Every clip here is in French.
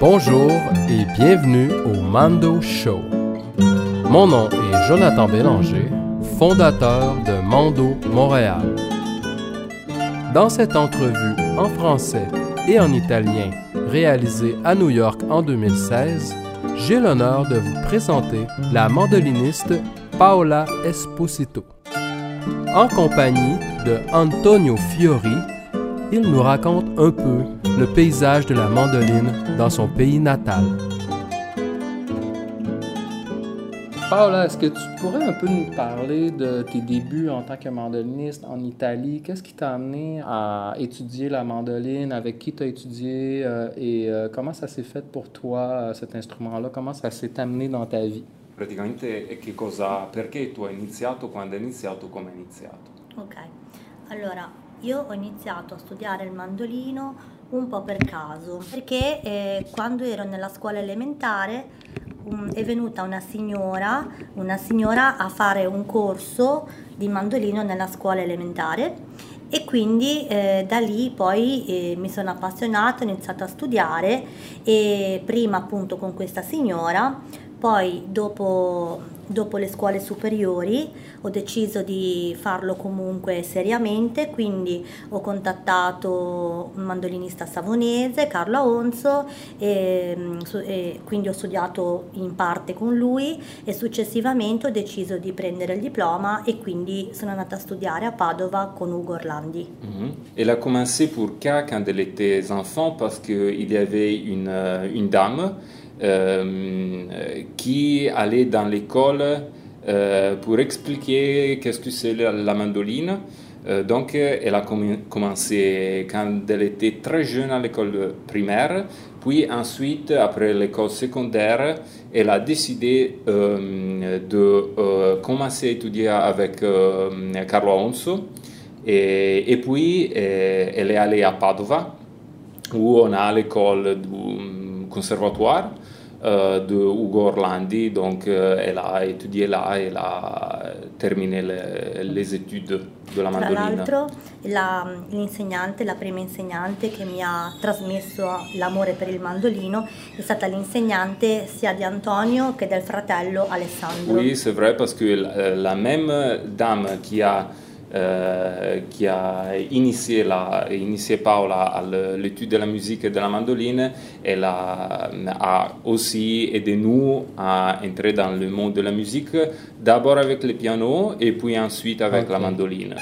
Bonjour et bienvenue au Mando Show. Mon nom est Jonathan Bélanger, fondateur de Mando Montréal. Dans cette entrevue en français et en italien réalisée à New York en 2016, j'ai l'honneur de vous présenter la mandoliniste Paola Esposito. En compagnie de Antonio Fiori, il nous raconte un peu le paysage de la mandoline dans son pays natal. Paola, est-ce que tu pourrais un peu nous parler de tes débuts en tant que mandoliniste en Italie? Qu'est-ce qui t'a amené à étudier la mandoline? Avec qui tu as étudié? Euh, et euh, comment ça s'est fait pour toi, euh, cet instrument-là? Comment ça s'est amené dans ta vie? Praticamente che cosa, perché tu hai iniziato, quando hai iniziato, come hai iniziato? Ok, allora io ho iniziato a studiare il mandolino un po' per caso, perché eh, quando ero nella scuola elementare um, è venuta una signora, una signora a fare un corso di mandolino nella scuola elementare e quindi eh, da lì poi eh, mi sono appassionata, ho iniziato a studiare e prima appunto con questa signora, poi dopo dopo le scuole superiori ho deciso di farlo comunque seriamente, quindi ho contattato un mandolinista savonese, Carlo Aonzo, e, e quindi ho studiato in parte con lui e successivamente ho deciso di prendere il diploma e quindi sono andata a studiare a Padova con Ugo Orlandi. Mm -hmm. Elle a commencé pour K quand elle était enfant parce qu'il y avait une, euh, une dame qui allait dans l'école euh, pour expliquer qu'est-ce que c'est la, mandoline. Euh, donc, elle a commencé quand elle était très jeune à l'école primaire, puis ensuite, après l'école secondaire, elle a décidé de commencer à étudier avec Carlo Alonso. Et, et puis, elle est allée à Padova, où on a l'école du conservatoire. Euh, de Ugo Orlandi, donc euh, elle a étudié là, elle a terminé le, les études de la mandolina. Tra l'altro la, l'insegnante, la prima insegnante che mi ha trasmesso l'amore per il mandolino è stata l'insegnante sia di Antonio che del fratello Alessandro. Oui, c'est vrai parce que la, la même dame qui a qui a initié, la, initié Paola à l'étude de la musique et de la mandoline. Elle a, a, aussi aidé nous à entrer dans le monde de la musique, d'abord avec le piano et puis ensuite avec okay. la mandoline.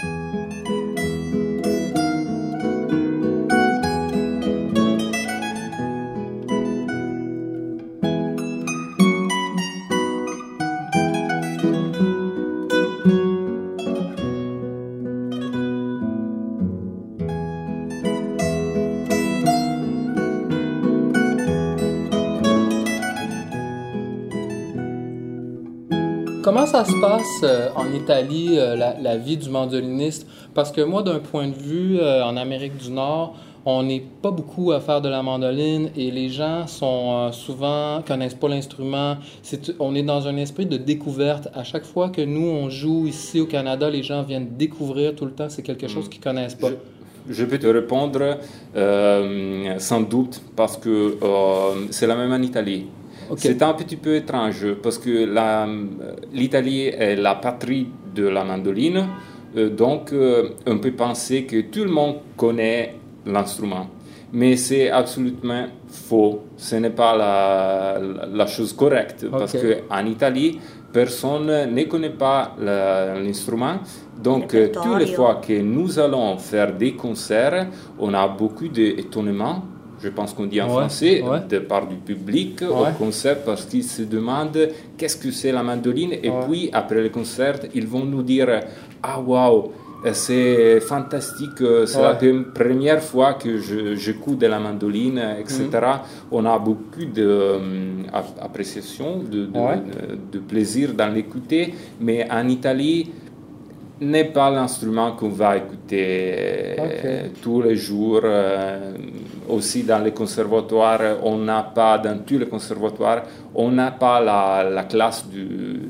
Ça se passe euh, en Italie, euh, la, vie du mandoliniste? Parce que moi, d'un point de vue, euh, en Amérique du Nord, on n'est pas beaucoup à faire de la mandoline et les gens sont souvent connaissent pas l'instrument. on est dans un esprit de découverte. À chaque fois que nous on joue ici au Canada, les gens viennent découvrir tout le temps. C'est quelque chose hmm. qu'ils connaissent pas. Je, peux te répondre sans doute parce que c'est la même en Italie. C'est un petit peu étrange parce que l'Italie est la patrie de la mandoline, euh, donc euh, on peut penser que tout le monde connaît l'instrument. Mais c'est absolument faux. Ce n'est pas la, chose correcte parce qu'en Italie, personne ne connaît pas l'instrument. Donc, toutes les fois que nous allons faire des concerts, on a beaucoup d'étonnement je pense qu'on dit en français, de part du public au concert parce qu'ils se demandent qu'est-ce que c'est la mandoline? Et puis après le concert, ils vont nous dire Ah waouh, c'est fantastique, c'est la première fois que j'écoute de la mandoline, etc. Mhm. On a beaucoup d'appréciation, de, de, de, plaisir dans l'écouter, mais en Italie, n'est pas l'instrument qu'on va écouter euh, tous les jours. Euh, aussi dans les conservatoires, on n'a pas, dans tous les conservatoires, on n'a pas la, la classe du,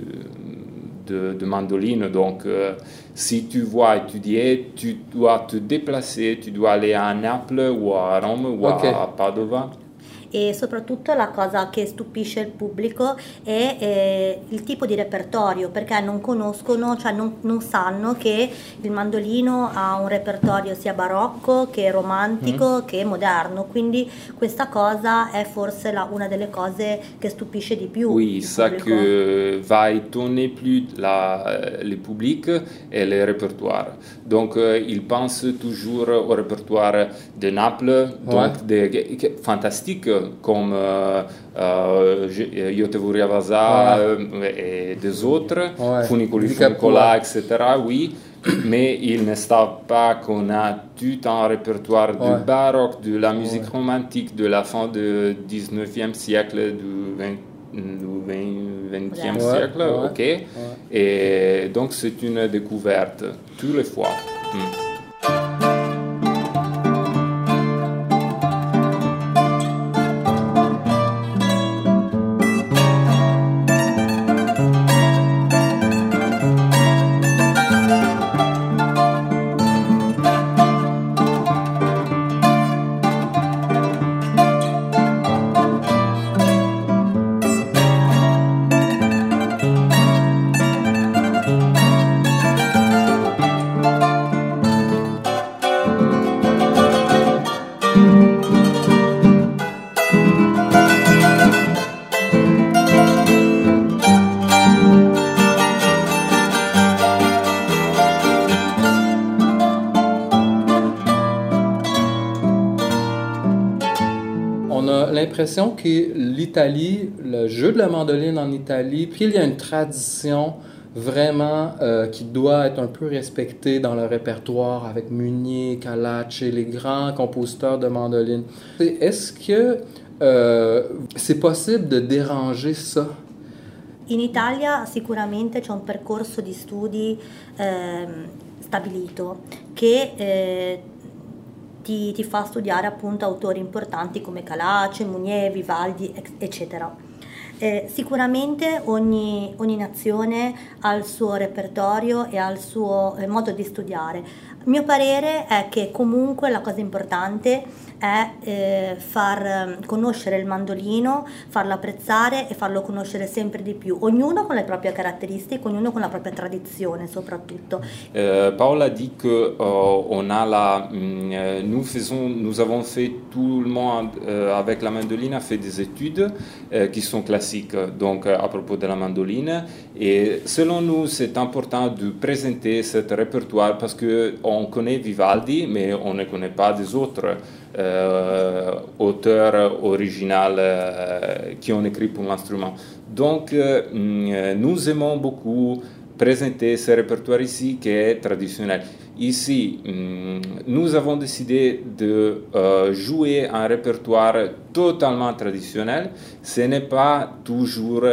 de, de, mandoline. Donc, euh, si tu vas étudier, tu dois te déplacer, tu dois aller à Naples ou à Rome ou à Padova. E soprattutto la cosa che stupisce il pubblico è eh, il tipo di repertorio perché non conoscono, cioè non, non, sanno che il mandolino ha un repertorio sia barocco che romantico mm. che moderno, quindi questa cosa è forse la, una delle cose che stupisce di più. Oui, ça que va étonner plus la, le public et les répertoires. Donc euh, ils pensent toujours au répertoire de Naples, ouais. donc des, fantastiques comme euh, euh, Yotevuria Vaza ouais. et des autres, ouais. Funiculi Funicola, etc. Oui, mais il ne savent pas qu'on a tout un répertoire du baroque, de la musique romantique de la fin du 19e siècle, du 20 du 20e siècle, ok. Et donc c'est une découverte tous les fois. Mm. Que l'Italie, le jeu de la mandoline en Italie, puis il y a une tradition vraiment euh, qui doit être un peu respectée dans le répertoire avec Munier, Calace, les grands compositeurs de mandoline. Est-ce que euh, c'est possible de déranger ça? In Italia sicuramente c'è un percorso di studi eh, stabilito che eh, ti, ti fa studiare appunto autori importanti come Calace, Munier, Vivaldi, eccetera. Eh, sicuramente ogni, ogni, nazione ha il suo repertorio e ha il suo eh, modo di studiare. Il mio parere è che comunque la cosa importante è eh, far ehm, conoscere il mandolino, farlo apprezzare e farlo conoscere sempre di più, ognuno con le proprie caratteristiche, ognuno con la propria tradizione soprattutto. Euh, Paola dit que euh, on a la, euh, nous faisons, nous avons fait tout le monde euh, avec la mandoline a fait des études euh, qui sont classiques donc à propos de la mandoline et selon nous c'est important de présenter ce répertoire parce que on connaît Vivaldi mais on ne connaît pas des autres euh, auteurs originaux euh, qui ont écrit pour l'instrument. Donc, euh, mm, nous aimons beaucoup présenter ce répertoire ici qui est traditionnel. Ici, mm, nous avons décidé de jouer un répertoire totalement traditionnel. Ce n'est pas toujours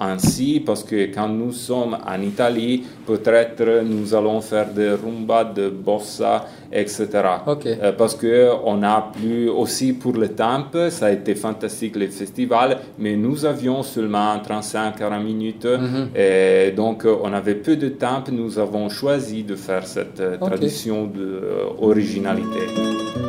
ainsi parce que quand nous sommes en Italie, peut-être nous allons faire des rumba, de bossa, etc. Okay. Euh, parce qu'on a plus aussi pour le temps, ça a été fantastique les festivals, mais nous avions seulement 35-40 minutes, mm-hmm. et donc on avait peu de temps, nous avons choisi de faire cette okay. tradition d'originalité.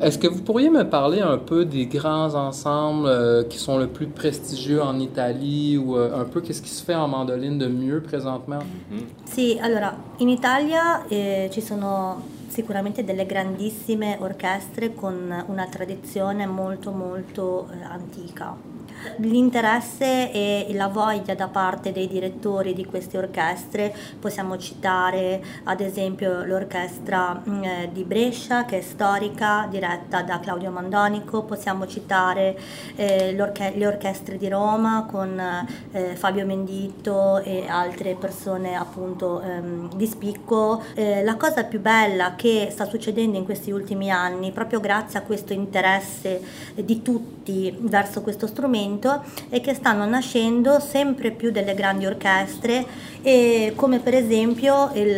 Est-ce que vous pourriez me parler un peu des grands ensembles euh, qui sont le plus prestigieux en Italie ou euh, un peu qu'est-ce qui se fait en mandoline de mieux présentement? Mm-hmm. Sì, allora, in Italia eh, ci sono sicuramente delle grandissime orchestre con una tradizione molto molto eh, antica. L'interesse e la voglia da parte dei direttori di queste orchestre, possiamo citare ad esempio l'orchestra mm, eh, di Brescia che è storica, diretta da Claudio Mandonico, possiamo citare eh, le orchestre di Roma con eh, Fabio Mendito e altre persone appunto ehm, di spicco. Eh, la cosa più bella che sta succedendo in questi ultimi anni, proprio grazie a questo interesse di tutti verso questo strumento, è che stanno nascendo sempre più delle grandi orchestre e come per esempio il,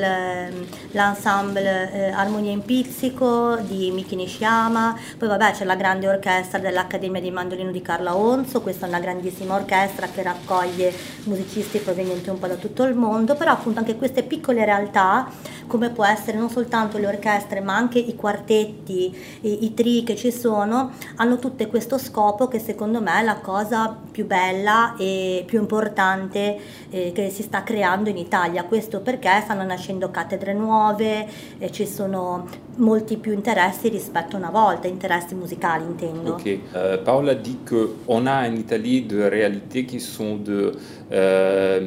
l'ensemble eh, Armonia in Pizzico di Miki Nishiyama, poi vabbè c'è la grande orchestra dell'Accademia di Mandolino di Carla Onzo, questa è una grandissima orchestra che raccoglie musicisti provenienti un po' da tutto il mondo, però appunto anche queste piccole realtà come può essere non soltanto le orchestre ma anche i quartetti, i, i tri che ci sono, hanno tutte questo scopo che secondo me è la cosa più bella e più importante eh, che si sta creando in Italia. Questo perché stanno nascendo cattedre nuove e ci sono molti più interessi rispetto a una volta, interessi musicali intendo. Ok, uh, Paola dit qu'on a en Italie des réalités qui sont de euh,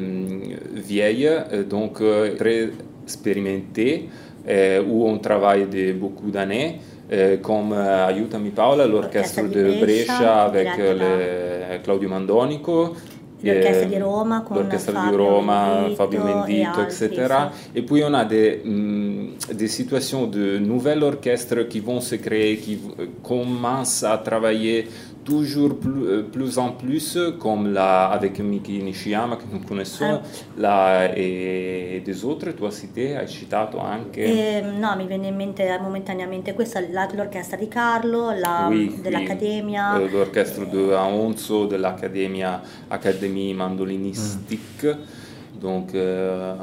vieilles, euh, donc euh, très expérimentées, euh, où on travaille de beaucoup d'années. Euh, comme euh, Aiutami Paola, l'orchestre de Brescia avec le, Claudio Mandonico, l'orchestra di Roma con Fabio di Roma, Mendito Fabio Mendito, etc. Et puis on a des, mm, des situations de nouvelles orchestres qui vont se créer, qui commencent à travailler toujours plus, euh, plus, en plus, comme la, avec Miki Nishiyama che nous connaissons, ah. la, e des autres, tu hai cité, hai citato anche... Eh, no, mi viene in mente momentaneamente questa, l'orchestra di Carlo, la, oui, dell'Accademia. Oui. L'orchestra di Aonzo, dell'Accademia Académie Mandolinistique. Mm. Donc, euh,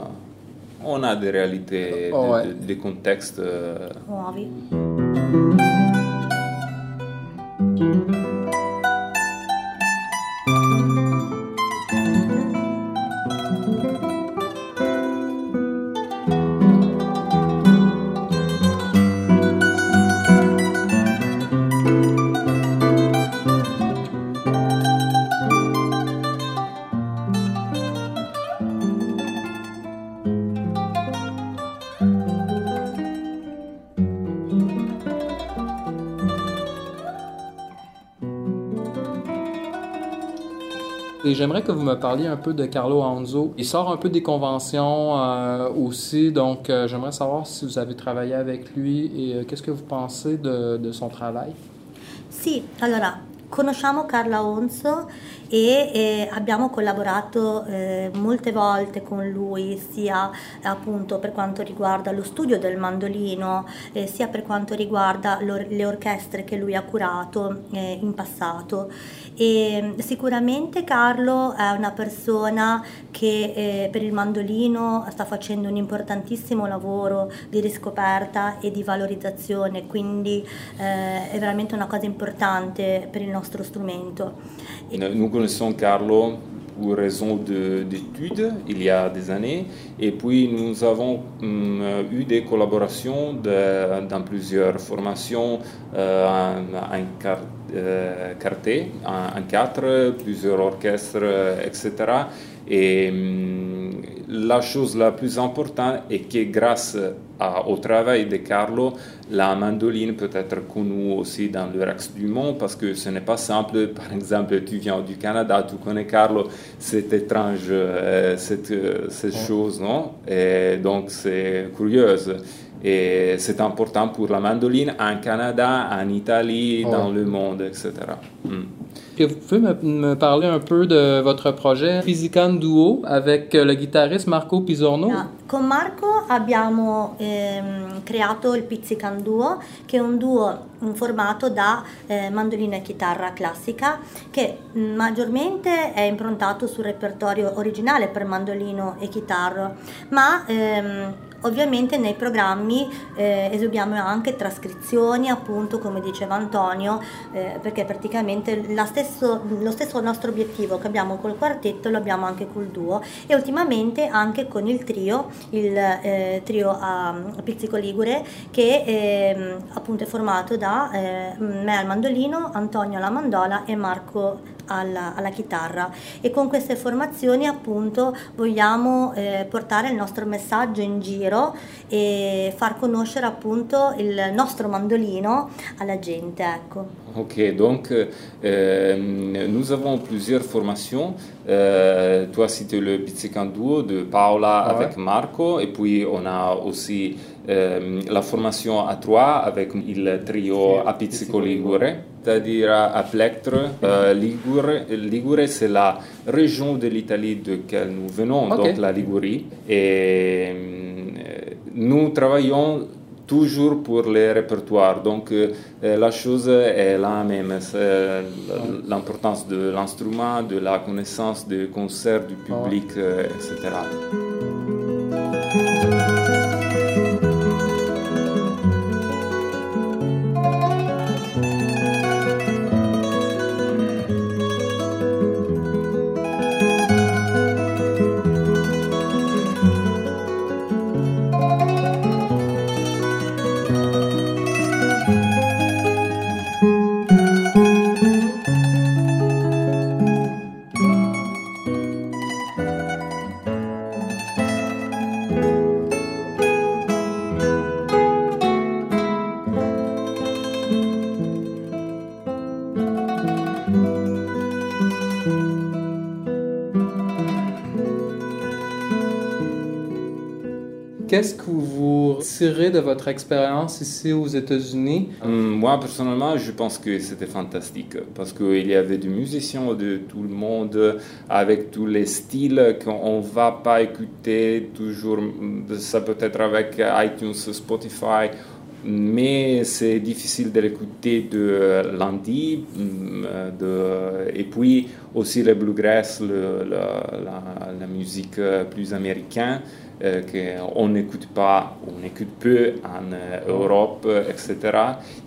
on a des réalités, oh, des, ouais. des contextes... Euh... Nuovi. Et j'aimerais que vous me parliez un peu de Carlo Anzo. Il sort un peu des conventions euh, aussi, donc euh, j'aimerais savoir si vous avez travaillé avec lui et euh, qu'est-ce que vous pensez de, son travail? Sì, allora, conosciamo Carla Onzo e eh, abbiamo collaborato eh, molte volte con lui sia appunto per quanto riguarda lo studio del mandolino eh, sia per quanto riguarda le orchestre che lui ha curato eh, in passato e sicuramente Carlo è una persona che eh, per il mandolino sta facendo un importantissimo lavoro di riscoperta e di valorizzazione quindi eh, è veramente una cosa importante per il nostro strumento. Nous connaissons Carlo pour raison d'études il y a des années. Et puis nous avons hum, eu des collaborations dans plusieurs formations, euh, en, en euh, en, quatre, plusieurs orchestres, etc. Et hum, la chose la plus importante est que grâce au travail de Carlo, la mandoline peut être connue aussi dans le reste du monde parce que ce n'est pas simple. Par exemple, tu viens du Canada, tu connais Carlo, c'est étrange euh, cette, euh, cette chose, non? Et donc c'est curieuse. Et c'est important pour la mandoline en Canada, en Italie, dans le monde, etc. Mm. Vous pouvez me, parler un peu de votre projet Physican Duo avec le guitariste Marco Pisorno? Yeah. Con Marco abbiamo ehm, creato il Pizzican Duo, che è un duo formato da eh, mandolina e chitarra classica, che maggiormente è improntato sul repertorio originale per mandolino e chitarra, ma ehm, Ovviamente nei programmi eh, eseguiamo anche trascrizioni, appunto come diceva Antonio, eh, perché praticamente stesso, lo stesso nostro obiettivo che abbiamo col quartetto lo abbiamo anche col duo e ultimamente anche con il trio, il eh, trio a Pizzico Ligure che ehm, appunto è formato da eh, me al mandolino, Antonio alla mandola e Marco alla, alla, chitarra e con queste formazioni appunto vogliamo eh, portare il nostro messaggio in giro e far conoscere appunto il nostro mandolino alla gente. Ecco. Ok, donc euh, nous avons plusieurs formations. Euh, toi, c'était le Pizzican Duo de Paola ouais. avec Marco, et puis on a aussi euh, la formation à trois avec le trio a Pizzico Ligure, c'est-à-dire à Plectre. Euh, Ligure, Ligure c'est la région de l'Italie de laquelle nous venons, okay. donc la Ligurie. Et nous travaillons toujours pour les répertoires. Donc euh, la chose est la même, c'est l'importance de l'instrument, de la connaissance du concert, du public, euh, etc. Qu'est-ce que vous tirez de votre expérience ici aux États-Unis? Hum, Moi, personnellement, je pense que c'était fantastique parce qu'il y avait des musiciens de tout le monde avec tous les styles qu'on ne va pas écouter toujours. Ça peut être avec iTunes, Spotify mais c'est difficile de l'écouter de lundi. Hum, et puis aussi le bluegrass, la, la, musique plus américaine. Euh, qu'on n'écoute pas, on écoute peu en euh, Europe, etc.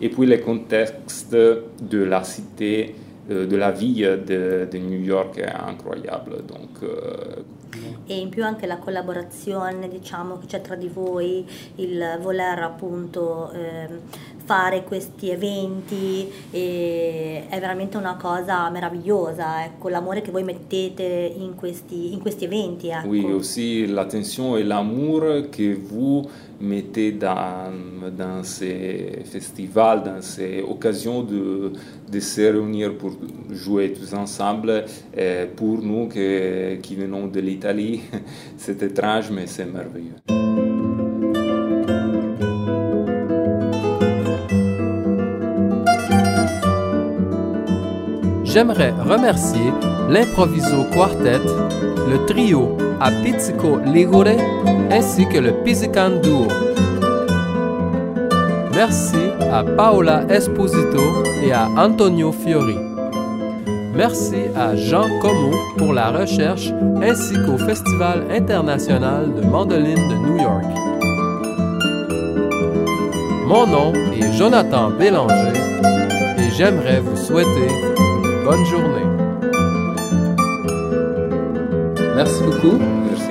Et puis le contexte de la cité, euh, de la vie de, New York è incroyable. Donc, e in più anche la collaborazione diciamo che c'è tra di voi, il voler appunto eh, fare questi eventi è veramente una cosa meravigliosa, ecco, l'amore che voi mettete in questi, in questi eventi. Ecco. Oui, aussi l'attention et l'amour que vous mettez dans, dans ces festivals, dans ces occasions de, de se réunir pour jouer tous ensemble. Et pour nous que, qui venons de l'Italie, c'est. J'aimerais remercier l'Improviso Quartet, le trio a Pizzico Ligure ainsi que le Pizzican Duo. Merci à Paola Esposito et à Antonio Fiori. Merci à Jean Como pour la recherche ainsi qu'au Festival international de mandoline de New York. Mon nom est Jonathan Bélanger et j'aimerais vous souhaiter bonne journée. Merci beaucoup.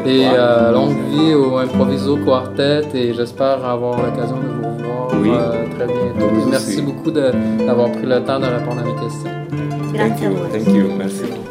et euh, longue vie au Improviso Quartet et j'espère avoir l'occasion de vous revoir euh, très bientôt. merci beaucoup d'avoir pris le temps de répondre à mes questions. Merci Thank you. Merci.